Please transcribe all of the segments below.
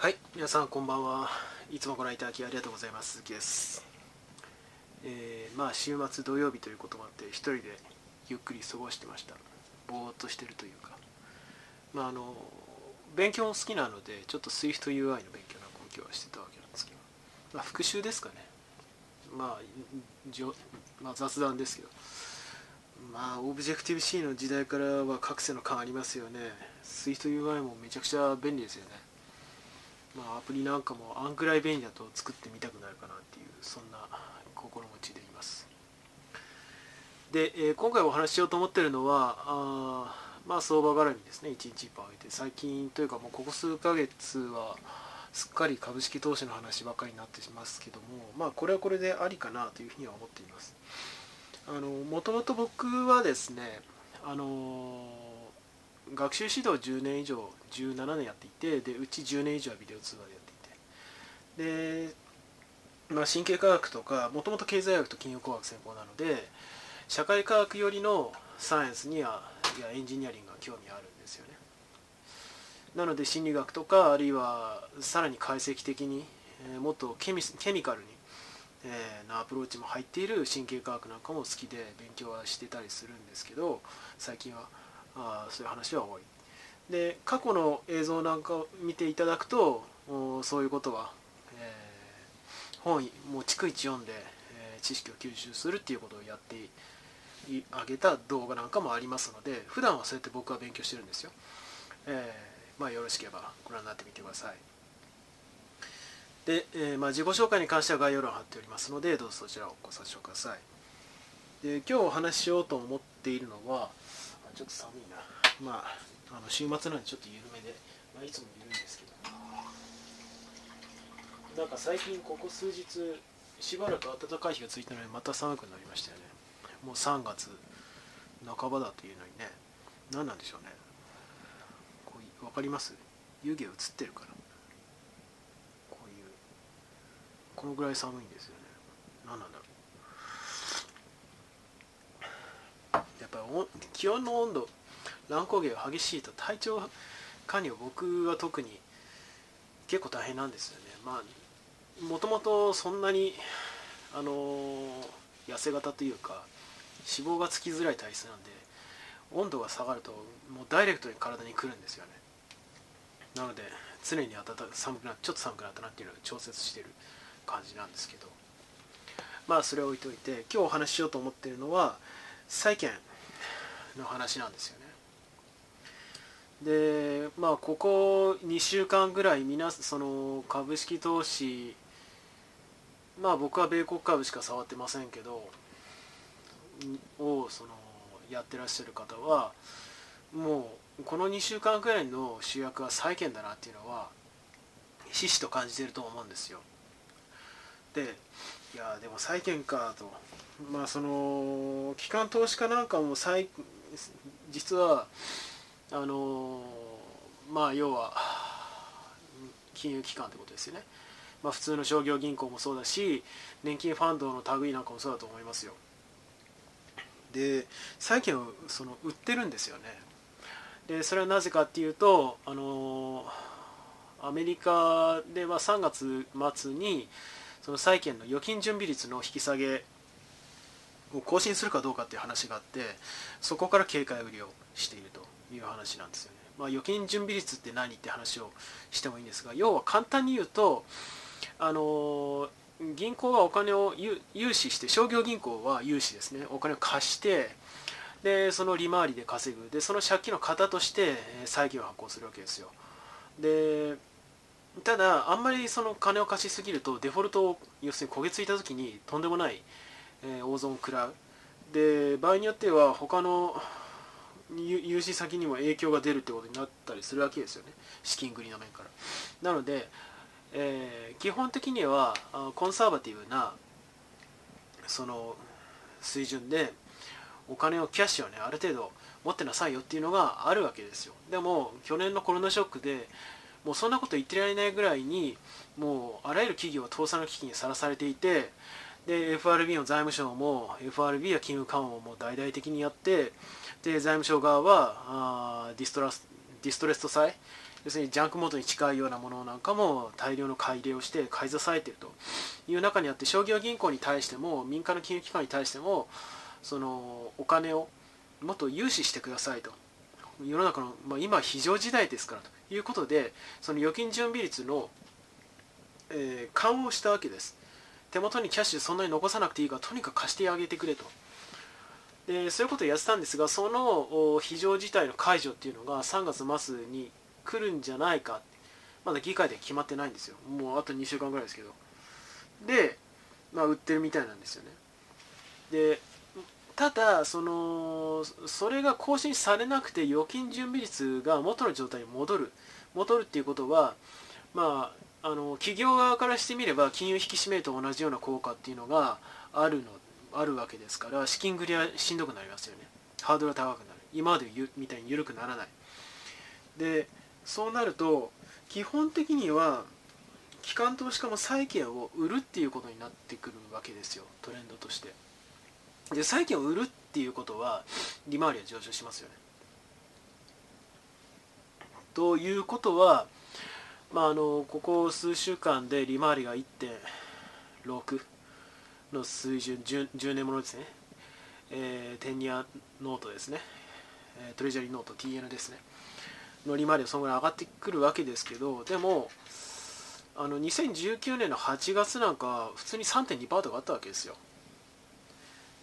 はい皆さんこんばんは。いつもご覧いただきありがとうございます。鈴木です。えーまあ週末土曜日ということもあって一人でゆっくり過ごしてました。ぼーっとしてるというか。まああの勉強も好きなのでちょっと SwiftUI の勉強なんかも今日はしてたわけなんですけど、まあ、復習ですかね。まあじょ、まあ、雑談ですけど。まあオブジェクティブ C の時代からは各世の感ありますよね。SwiftUI もめちゃくちゃ便利ですよね。まあアプリなんかもあんくらい便利だと作ってみたくなるかなっていうそんな心持ちでいます。で、えー今回お話ししようと思ってるのはあまあ相場絡みですね。1日1本上げて。最近というかもうここ数ヶ月はすっかり株式投資の話ばかりになってしますけどもまあこれはこれでありかなというふうには思っています。あのもともと僕はですねあの学習指導10年以上17年やっていてでうち10年以上はビデオ通話でやっていて。で、まあ、神経科学とかもともと経済学と金融工学専攻なので社会科学よりのサイエンスにはいやエンジニアリングが興味あるんですよね。なので心理学とかあるいはさらに解析的に、えーもっとケミケミカルに、えーなアプローチも入っている神経科学なんかも好きで勉強はしてたりするんですけど最近はあそういう話は多い。で過去の映像なんかを見ていただくとそういうことは、えー本もう逐一読んで、えー知識を吸収するっていうことをやってあげた動画なんかもありますので普段はそうやって僕は勉強してるんですよ、えーまあよろしければご覧になってみてください。で、えーまあ、自己紹介に関しては概要欄を貼っておりますのでどうぞそちらをご参照ください。で今日お話ししようと思っているのはちょっと寒いな。まああの週末なんでちょっと緩めで、まあ、いつも緩いんですけど。なんか最近ここ数日しばらく暖かい日が続いたのにまた寒くなりましたよね。もう3月半ばだというのにね。何なんでしょうね。こう分かります？湯気映ってるから。こういうこのぐらい寒いんですよね。何なんだろう。気温の温度乱高下が激しいと体調管理を僕は特に結構大変なんですよね。まあもともとそんなにあの痩せ型というか脂肪がつきづらい体質なんで温度が下がるともうダイレクトに体に来るんですよね。なので常に暖か寒くなちょっと寒くなったなっていうのを調節してる感じなんですけど。まあそれを置いといて今日お話ししようと思っているのは債券の話なんですよね。でまあここ2週間ぐらい皆その株式投資まあ僕は米国株しか触ってませんけどをそのやってらっしゃる方はもうこの2週間くらいの主役は債券だなっていうのはひしひしと感じてると思うんですよ。でいやでも債券かと。まあその機関投資家なんかも債実はあのまあ要は金融機関ってことですよね。まあ、普通の商業銀行もそうだし年金ファンドの類なんかもそうだと思いますよ。で債券をその売ってるんですよね。でそれはなぜかっていうとあのアメリカでは3月末にその債券の預金準備率の引き下げを更新するかどうかっていう話があってそこから警戒売りをしているという話なんですよね、まあ、預金準備率って何って話をしてもいいんですが要は簡単に言うとあの銀行はお金を融資して商業銀行は融資ですね。お金を貸してでその利回りで稼ぐ。でその借金の型として債券を発行するわけですよ。でただあんまりその金を貸しすぎるとデフォルトを要するに焦げついた時にとんでもない、えー大損を食らう。で場合によっては他の融資先にも影響が出るってことになったりするわけですよね。資金繰りの面から。なのでえー基本的にはコンサバティブなその水準でお金をキャッシュをねある程度持ってなさいよっていうのがあるわけですよ。でも去年のコロナショックでもうそんなこと言ってられないぐらいにもうあらゆる企業は倒産の危機にさらされていてで FRB の財務省も FRB や金融緩和ももう大々的にやってで財務省側はあディストラスディストレスト債、要するにジャンクボンドに近いようなものなんかも大量の買い入れをして買い支えていると。いう中にあって商業銀行に対しても民間の金融機関に対してもそのお金をもっと融資してくださいと。世の中の、まあ、今非常事態ですからと。いうことでその預金準備率の、えー、緩和をしたわけです。手元にキャッシュそんなに残さなくていいからとにかく貸してあげてくれと。でそういうことをやってたんですがその非常事態の解除っていうのが3月末に来るんじゃないか。まだ議会で決まってないんですよ。もうあと2週間ぐらいですけど。で、まあ、売ってるみたいなんですよね。でただそのそれが更新されなくて預金準備率が元の状態に戻る。戻るっていうことはまああの企業側からしてみれば金融引き締めと同じような効果っていうのがあるのあるわけですから資金繰りはしんどくなりますよね。ハードルは高くなる。今までみたいに緩くならない。でそうなると基本的には機関投資家も債券を売るっていうことになってくるわけですよ。トレンドとして。で債券を売るっていうことは利回りは上昇しますよね。ということは、まあ、あのここ数週間で利回りが1.6の水準 10, 10, 年ものですね、えー、テンニアノートですね、えトレジャリーノート TN ですね。の利回りはそのぐらい上がってくるわけですけどでもあの2019年の8月なんか普通に3.2%とかあったわけですよ。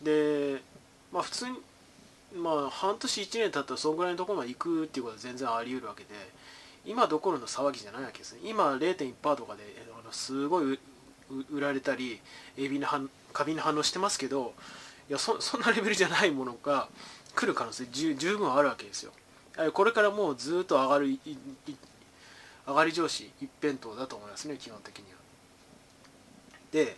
でまあ普通にまあ半年1年経ったらそのぐらいのところまで行くっていうことは全然あり得るわけで今どころの騒ぎじゃないわけですね。今0.1%とかであのすごい売られたりエビの過敏な反応してますけどいやそんなレベルじゃないものが来る可能性十十分あるわけですよ。これからもうずっと上がる上がり上司一辺倒だと思いますね基本的には。で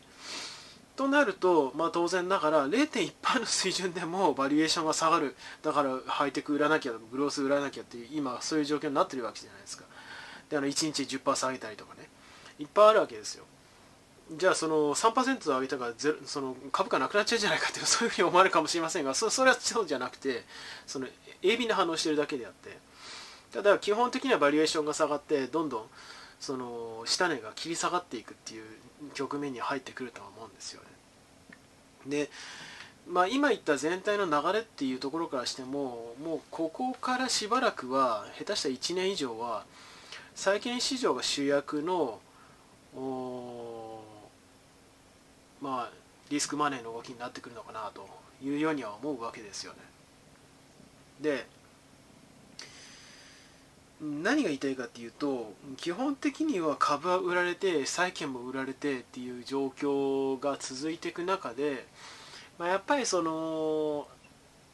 となると、まあ、当然ながら0.1%の水準でもバリエーションが下がる。だからハイテク売らなきゃグロース売らなきゃっていう今そういう状況になってるわけじゃないですか。であの1日10%下げたりとかね。いっぱいあるわけですよ。じゃあその3%上げたからゼロその株価なくなっちゃうじゃないかって そういうふうに思われるかもしれませんがそそれはそうじゃなくてその鋭敏な反応してるだけであって。ただ基本的にはバリエーションが下がってどんどんその下値が切り下がっていくっていう局面に入ってくるとは思うですよね。で、まあ、今言った全体の流れっていうところからしてももうここからしばらくは下手したら1年以上は債券市場が主役のまあリスクマネーの動きになってくるのかなというようには思うわけですよね。で何が言いたいかっていうと基本的には株は売られて債券も売られてっていう状況が続いていく中で、まあ、やっぱりその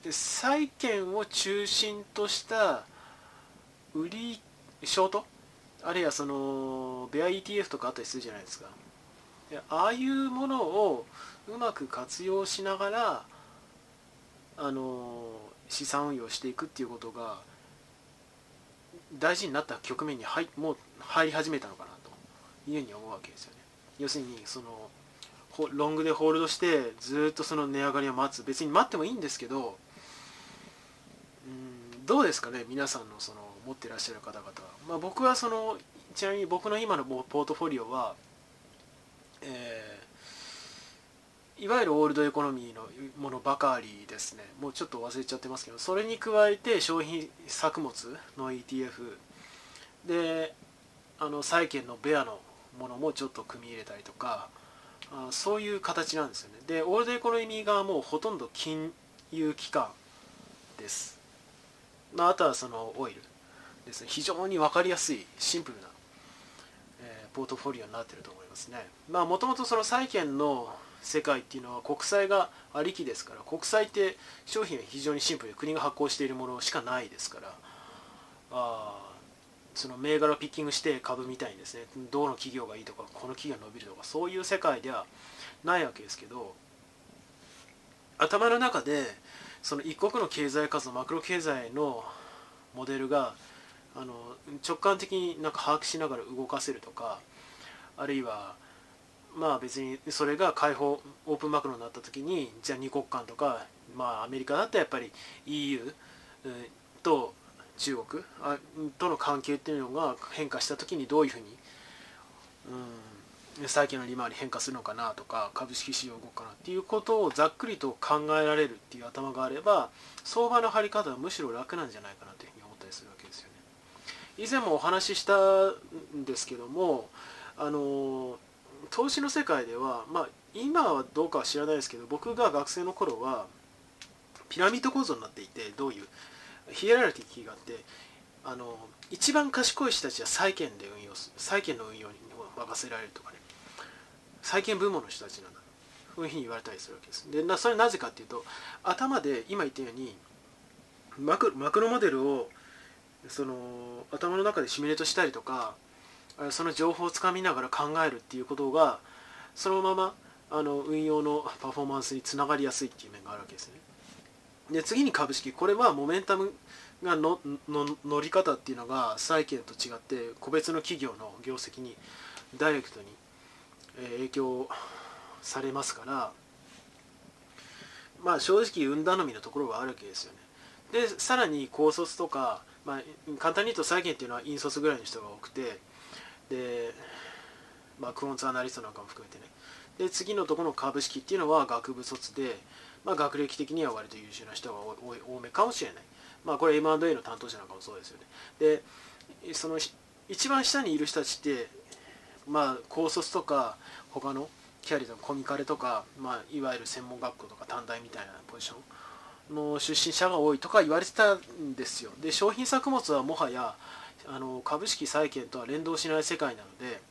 債券を中心とした売りショートあるいはそのベア ETF とかあったりするじゃないですか。ああいうものをうまく活用しながらあの資産運用していくっていうことが大事になった局面に入もう入り始めたのかなというふうに思うわけですよね。要するにそのロングでホールドしてずっとその値上がりを待つ別に待ってもいいんですけどうんどうですかね皆さんのその持ってらっしゃる方々は、まあ、僕はそのちなみに僕の今のポートフォリオは、えいわゆるオールドエコノミーのものばかりですね。もうちょっと忘れちゃってますけどそれに加えて商品作物の ETF であの債券のベアのものもちょっと組み入れたりとかあそういう形なんですよね。でオールドエコノミー側もほとんど金融機関です、まあ、あとはそのオイルですね。非常に分かりやすいシンプルな、えー、ポートフォリオになってると思いますね。まあもともとその債券の世界っていうのは国債がありきですから国債って商品は非常にシンプルで国が発行しているものしかないですからあその銘柄をピッキングして株みたいにですね。どの企業がいいとかこの企業が伸びるとかそういう世界ではないわけですけど頭の中でその一国の経済活動マクロ経済のモデルがあの直感的になんか把握しながら動かせるとかあるいはまあ別にそれが開放オープンマクロになった時にじゃあ2国間とかまあアメリカだったらやっぱり EU と中国との関係っていうのが変化した時にどういうふうに、うん、債券の利回り変化するのかなとか株式市場動くかなっていうことをざっくりと考えられるっていう頭があれば相場の張り方はむしろ楽なんじゃないかなというふうに思ったりするわけですよね。以前もお話ししたんですけどもあの投資の世界では、まあ、今はどうかは知らないですけど僕が学生の頃はピラミッド構造になっていてどういうヒエラルキーがあってあの一番賢い人たちは債券で運用する債券の運用に任せられるとかね。債券部門の人たちなんだ。そういうふうに言われたりするわけです。でなそれなぜかっていうと頭で今言ったようにマクマクロモデルをその頭の中でシミュレートしたりとかその情報をつかみながら考えるっていうことがそのままあの運用のパフォーマンスにつながりやすいっていう面があるわけですね。で次に株式。これはモメンタムがのの乗り方っていうのが債券と違って個別の企業の業績にダイレクトに影響されますからまあ正直運頼みのところがあるわけですよね。でさらに高卒とか、まあ、簡単に言うと債券っていうのは引率ぐらいの人が多くてで、まあ、クオンツアナリストなんかも含めてね。で次のところの株式っていうのは学部卒で、まあ、学歴的には割と優秀な人が多めかもしれない、まあ、これ M&A の担当者なんかもそうですよね。でその一番下にいる人たちってまあ高卒とか他のキャリアのコミカレとか、まあ、いわゆる専門学校とか短大みたいなポジションの出身者が多いとか言われてたんですよ。で商品作物はもはやあの株式債券とは連動しない世界なので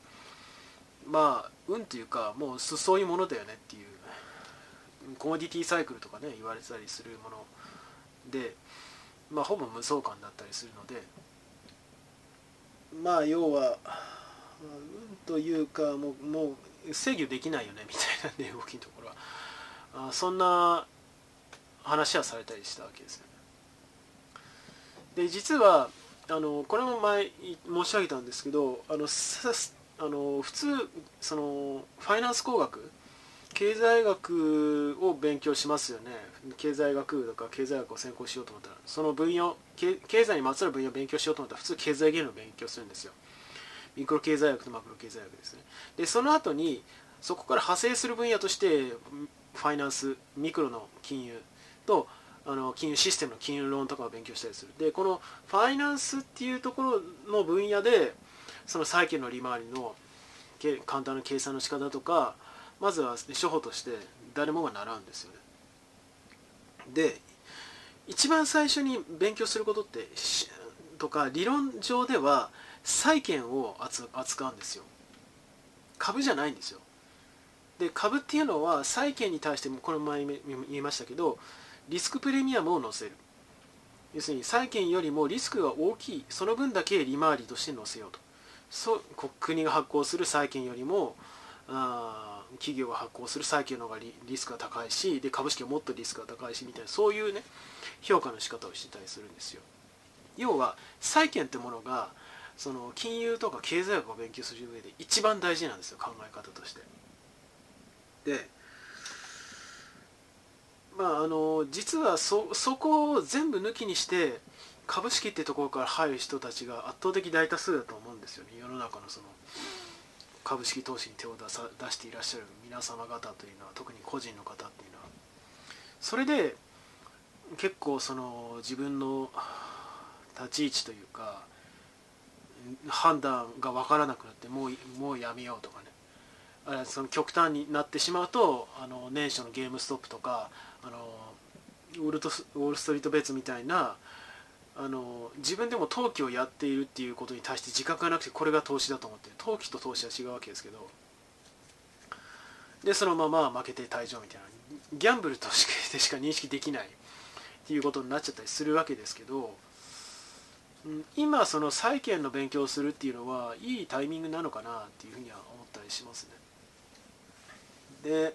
まあ運というかもうそういうものだよねっていうコモディティサイクルとかね言われてたりするものでまあほぼ無相関だったりするのでまあ要は運というかもうもう制御できないよねみたいなね動きのところはあそんな話はされたりしたわけですよね。で実はあのこれも前申し上げたんですけどあのあの普通そのファイナンス工学経済学を勉強しますよね。経済学とか経済学を専攻しようと思ったらその分野経済にまつわる分野を勉強しようと思ったら普通経済原理を勉強するんですよ。ミクロ経済学とマクロ経済学ですね。でその後にそこから派生する分野としてファイナンスミクロの金融とあの金融システムの金融論とかを勉強したりする。でこのファイナンスっていうところの分野でその債券の利回りの簡単な計算の仕方とかまずは初歩として誰もが習うんですよね。で一番最初に勉強することってとか理論上では債券を扱うんですよ。株じゃないんですよ。で株っていうのは債券に対してもこの前言いましたけどリスクプレミアムを載せる。要するに債券よりもリスクが大きいその分だけ利回りとして載せようと。そう国が発行する債券よりもあ企業が発行する債券の方がリスクが高いしで株式はもっとリスクが高いしみたいなそういうね評価の仕方をしてたりするんですよ。要は債券ってものがその金融とか経済学を勉強する上で一番大事なんですよ考え方として。でまああの実はそそこを全部抜きにして株式ってところから入る人たちが圧倒的大多数だと思うんですよね。世の中のその株式投資に手を出さ出していらっしゃる皆様方というのは特に個人の方っていうのは。それで結構その自分の立ち位置というか判断が分からなくなってもうもうやめようとかね。あその極端になってしまうとあの年初のゲームストップとかあのウォルトウォール・ストリート・ベッツみたいなあの自分でも投機をやっているっていうことに対して自覚がなくてこれが投資だと思って投機と投資は違うわけですけどでそのまま負けて退場みたいなギャンブルとしてしか認識できないっていうことになっちゃったりするわけですけど今その債券の勉強をするっていうのはいいタイミングなのかなっていうふうには思ったりしますね。で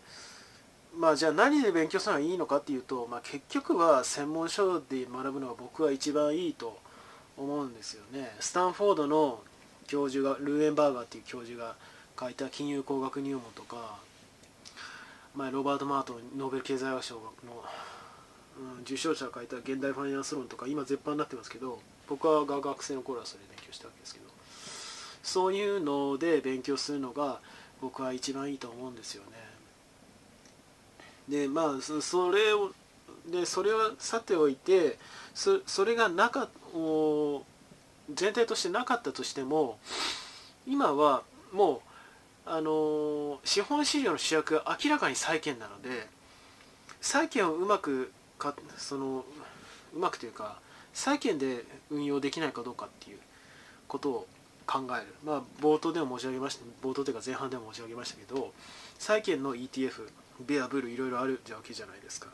まあじゃあ何で勉強するのがいいのかっていうと、まあ、結局は専門書で学ぶのが僕は一番いいと思うんですよね。スタンフォードの教授がルーエンバーガーっていう教授が書いた金融工学入門とか、まあ、ロバート・マートノーベル経済学賞の、うん、受賞者が書いた現代ファイナンス論とか今絶版になってますけど僕は学生の頃はそれで勉強したわけですけどそういうので勉強するのが僕は一番いいと思うんですよねでまあそれをでそれはさておいてそそれがなかお前提としてなかったとしても今はもうあの資本市場の主役は明らかに債券なので債券をうまくかそのうまくというか債券で運用できないかどうかっていうことを考える、まあ、冒頭でも申し上げました冒頭というか前半でも申し上げましたけど債券の ETF ベアブルいろいろあるわけじゃないですか、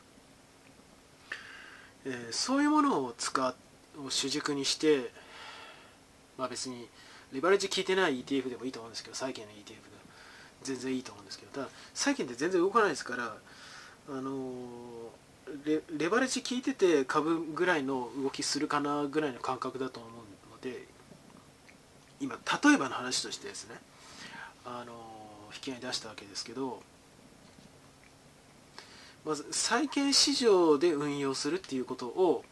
えー、そういうものを使を主軸にしてまあ別にレバレッジ効いてない ETF でもいいと思うんですけど債券の ETF が全然いいと思うんですけどただ債券って全然動かないですからあのレレバレッジ効いてて株ぐらいの動きするかなぐらいの感覚だと思うので今例えばの話としてですねあの引き合い出したわけですけどまず債券市場で運用するっていうことを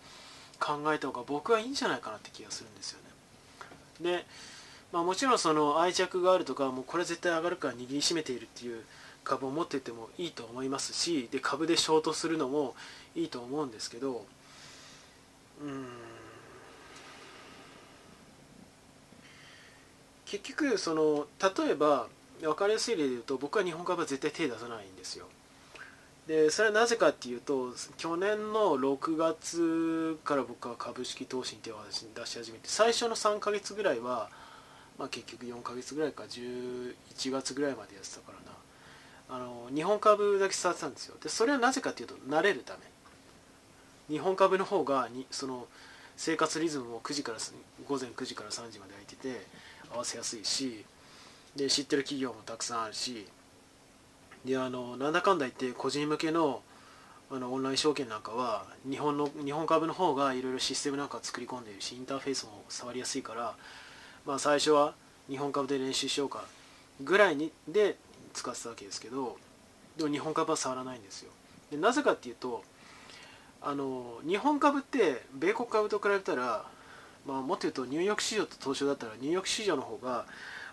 考えた方が僕はいいんじゃないかなって気がするんですよね。で、まあ、もちろんその愛着があるとかもうこれ絶対上がるから握りしめているっていう株を持っててもいいと思いますしで株でショートするのもいいと思うんですけどうん結局その例えば分かりやすい例で言うと僕は日本株は絶対手出さないんですよ。でそれはなぜかっていうと去年の6月から僕は株式投資に手を出し始めて最初の3ヶ月ぐらいは、まあ、結局4ヶ月ぐらいか11月ぐらいまでやってたからな。あの日本株だけ触ってたんですよ。でそれはなぜかっていうと慣れるため。日本株の方がにその生活リズムも9時から午前9時から3時まで空いてて合わせやすいしで知ってる企業もたくさんあるしであのなんだかんだ言って個人向けのあのオンライン証券なんかは日本の日本株の方がいろいろシステムなんか作り込んでいるしインターフェースも触りやすいから、まあ、最初は日本株で練習しようかぐらいにで使ってたわけですけどでも日本株は触らないんですよ。でなぜかっていうとあの日本株って米国株と比べたら、まあ、もっと言うとニューヨーク市場と東証だったらニューヨーク市場の方が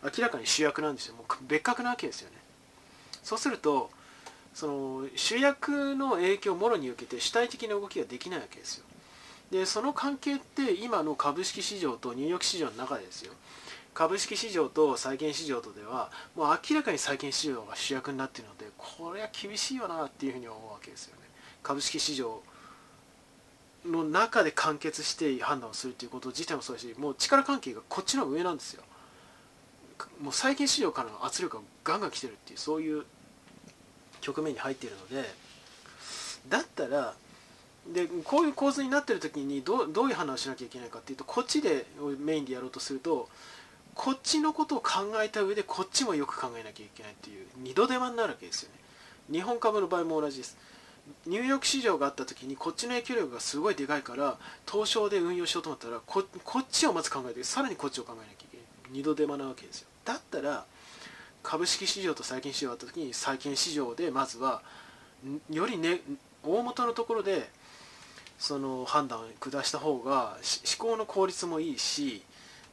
明らかに主役なんですよ。もう別格なわけですよね。そうするとその主役の影響をもろに受けて主体的な動きができないわけですよ。でその関係って今の株式市場とニューヨーク市場の中ですよ。株式市場と債券市場とではもう明らかに債券市場が主役になっているのでこれは厳しいよなっていうふうに思うわけですよね。株式市場の中で完結して判断をするということ自体もそうだしもう力関係がこっちの上なんですよ。もう債券市場からの圧力がガンガン来てるっていうそういう局面に入っているのでだったらでこういう構図になってる時にどどういう判断をしなきゃいけないかっていうとこっちでメインでやろうとするとこっちのことを考えた上でこっちもよく考えなきゃいけないっていう二度手間になるわけですよね。日本株の場合も同じです。ニューヨーク市場があった時にこっちの影響力がすごいでかいから東証で運用しようと思ったらここっちをまず考えてさらにこっちを考えなきゃいけない。二度手間なわけですよ。だったら株式市場と債券市場があった時に債券市場でまずはよりね大元のところでその判断を下した方が思考の効率もいいし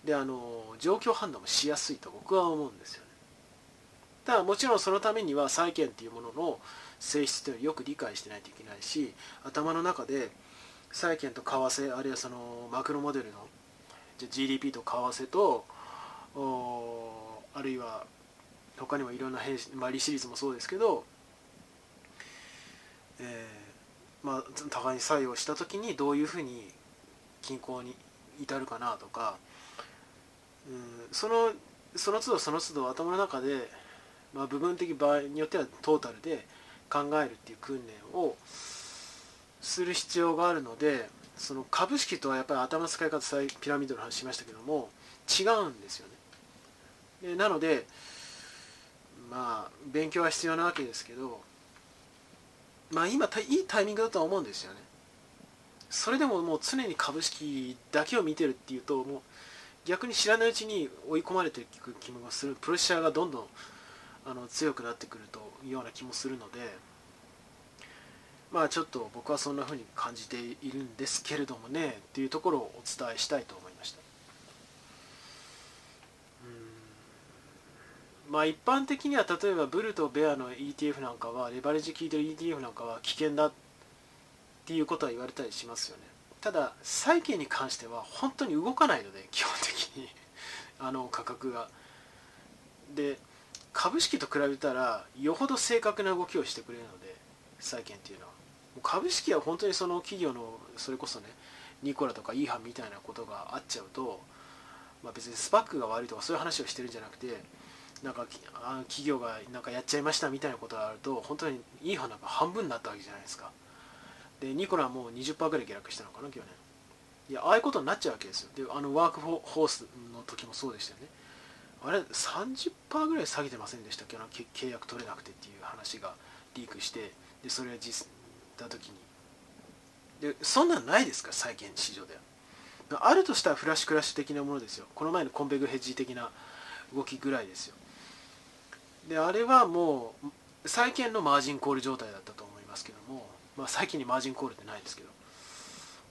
であの状況判断もしやすいと僕は思うんですよね。ただもちろんそのためには債券っていうものの性質というのをよく理解してないといけないし頭の中で債券と為替あるいはそのマクロモデルの GDP と為替とあるいは他にもいろんな編、まあ、利シリーズもそうですけど、えーまあ、互いに作用した時にどういうふうに均衡に至るかなとか、うん、そのその都度その都度頭の中で、まあ、部分的場合によってはトータルで考えるっていう訓練をする必要があるのでその株式とはやっぱり頭の使い方ピラミッドの話しましたけども違うんですよね。なのでまあ勉強は必要なわけですけどまあ今いいタイミングだとは思うんですよね。それでももう常に株式だけを見てるっていうともう逆に知らないうちに追い込まれていく気もする。プレッシャーがどんどんあの強くなってくるというような気もするのでまあちょっと僕はそんな風に感じているんですけれどもねっていうところをお伝えしたいと思いますまあ一般的には例えばブルとベアの ETF なんかはレバレッジ効いてる ETF なんかは危険だっていうことは言われたりしますよね。ただ債券に関しては本当に動かないので 基本的にあの価格が。で株式と比べたらよほど正確な動きをしてくれるので債券っていうのは。株式は本当にその企業のそれこそねニコラとかイーハンみたいなことがあっちゃうと、まあ、別にスパックが悪いとかそういう話をしてるんじゃなくてなんかあ企業がなんかやっちゃいましたみたいなことがあると本当にイーハンなんか半分になったわけじゃないですか。でニコラはもう20%ぐらい下落したのかな去年いやああいうことになっちゃうわけですよ。であのワークフォースの時もそうでしたよね。あれ30%ぐらい下げてませんでしたっけ契約取れなくてっていう話がリークしてでそれが実た時に。でそんなんないですか？債券市場では。あるとしたらフラッシュクラッシュ的なものですよ。この前のコンペグヘッジ的な動きぐらいですよ。であれはもう債券のマージンコール状態だったと思いますけどもまあ債券にマージンコールってないですけど。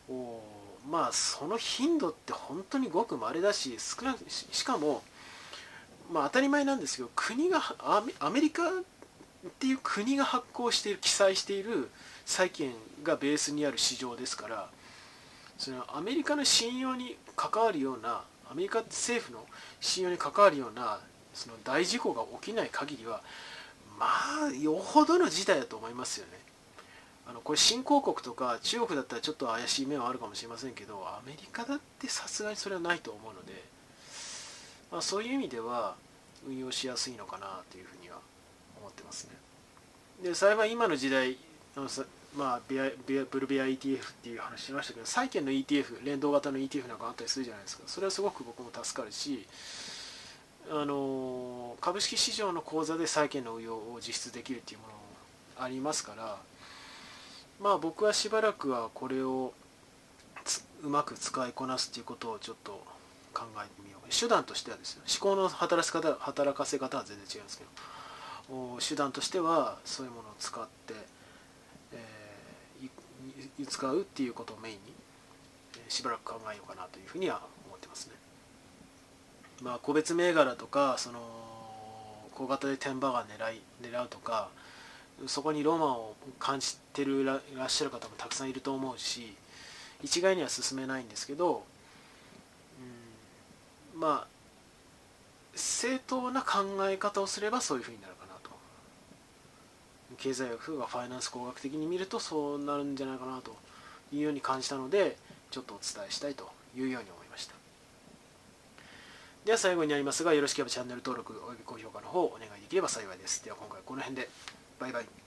おまあその頻度って本当にごく稀だし少なしかもまあ当たり前なんですけど国がアメリカっていう国が発行している記載している債券がベースにある市場ですからそのアメリカの信用に関わるようなアメリカ政府の信用に関わるようなその大事故が起きない限りはまあよほどの事態だと思いますよね。あのこれ新興国とか中国だったらちょっと怪しい面はあるかもしれませんけどアメリカだってさすがにそれはないと思うので、まあ、そういう意味では運用しやすいのかなというふうには思ってますね。で幸い今の時代まあ、ビアビアブルベア ETF っていう話しましたけど債券の ETF 連動型の ETF なんかあったりするじゃないですかそれはすごく僕も助かるしあの株式市場の口座で債券の運用を実質できるっていうものもありますからまあ僕はしばらくはこれをうまく使いこなすっていうことをちょっと考えてみよう手段としてはですね思考の働か方働かせ方は全然違うんですけど手段としてはそういうものを使ってえ使うっていうことをメインにしばらく考えようかなというふうには。まあ、個別銘柄とかその小型で天場が狙い狙うとかそこにロマンを感じてるららっしゃる方もたくさんいると思うし一概には進めないんですけど、うん、まあ正当な考え方をすればそういうふうになるかなと。経済学がファイナンス工学的に見るとそうなるんじゃないかなというように感じたのでちょっとお伝えしたいというように思いましたでは最後になりますがよろしければチャンネル登録および高評価の方お願いできれば幸いです。では今回この辺で。バイバイ。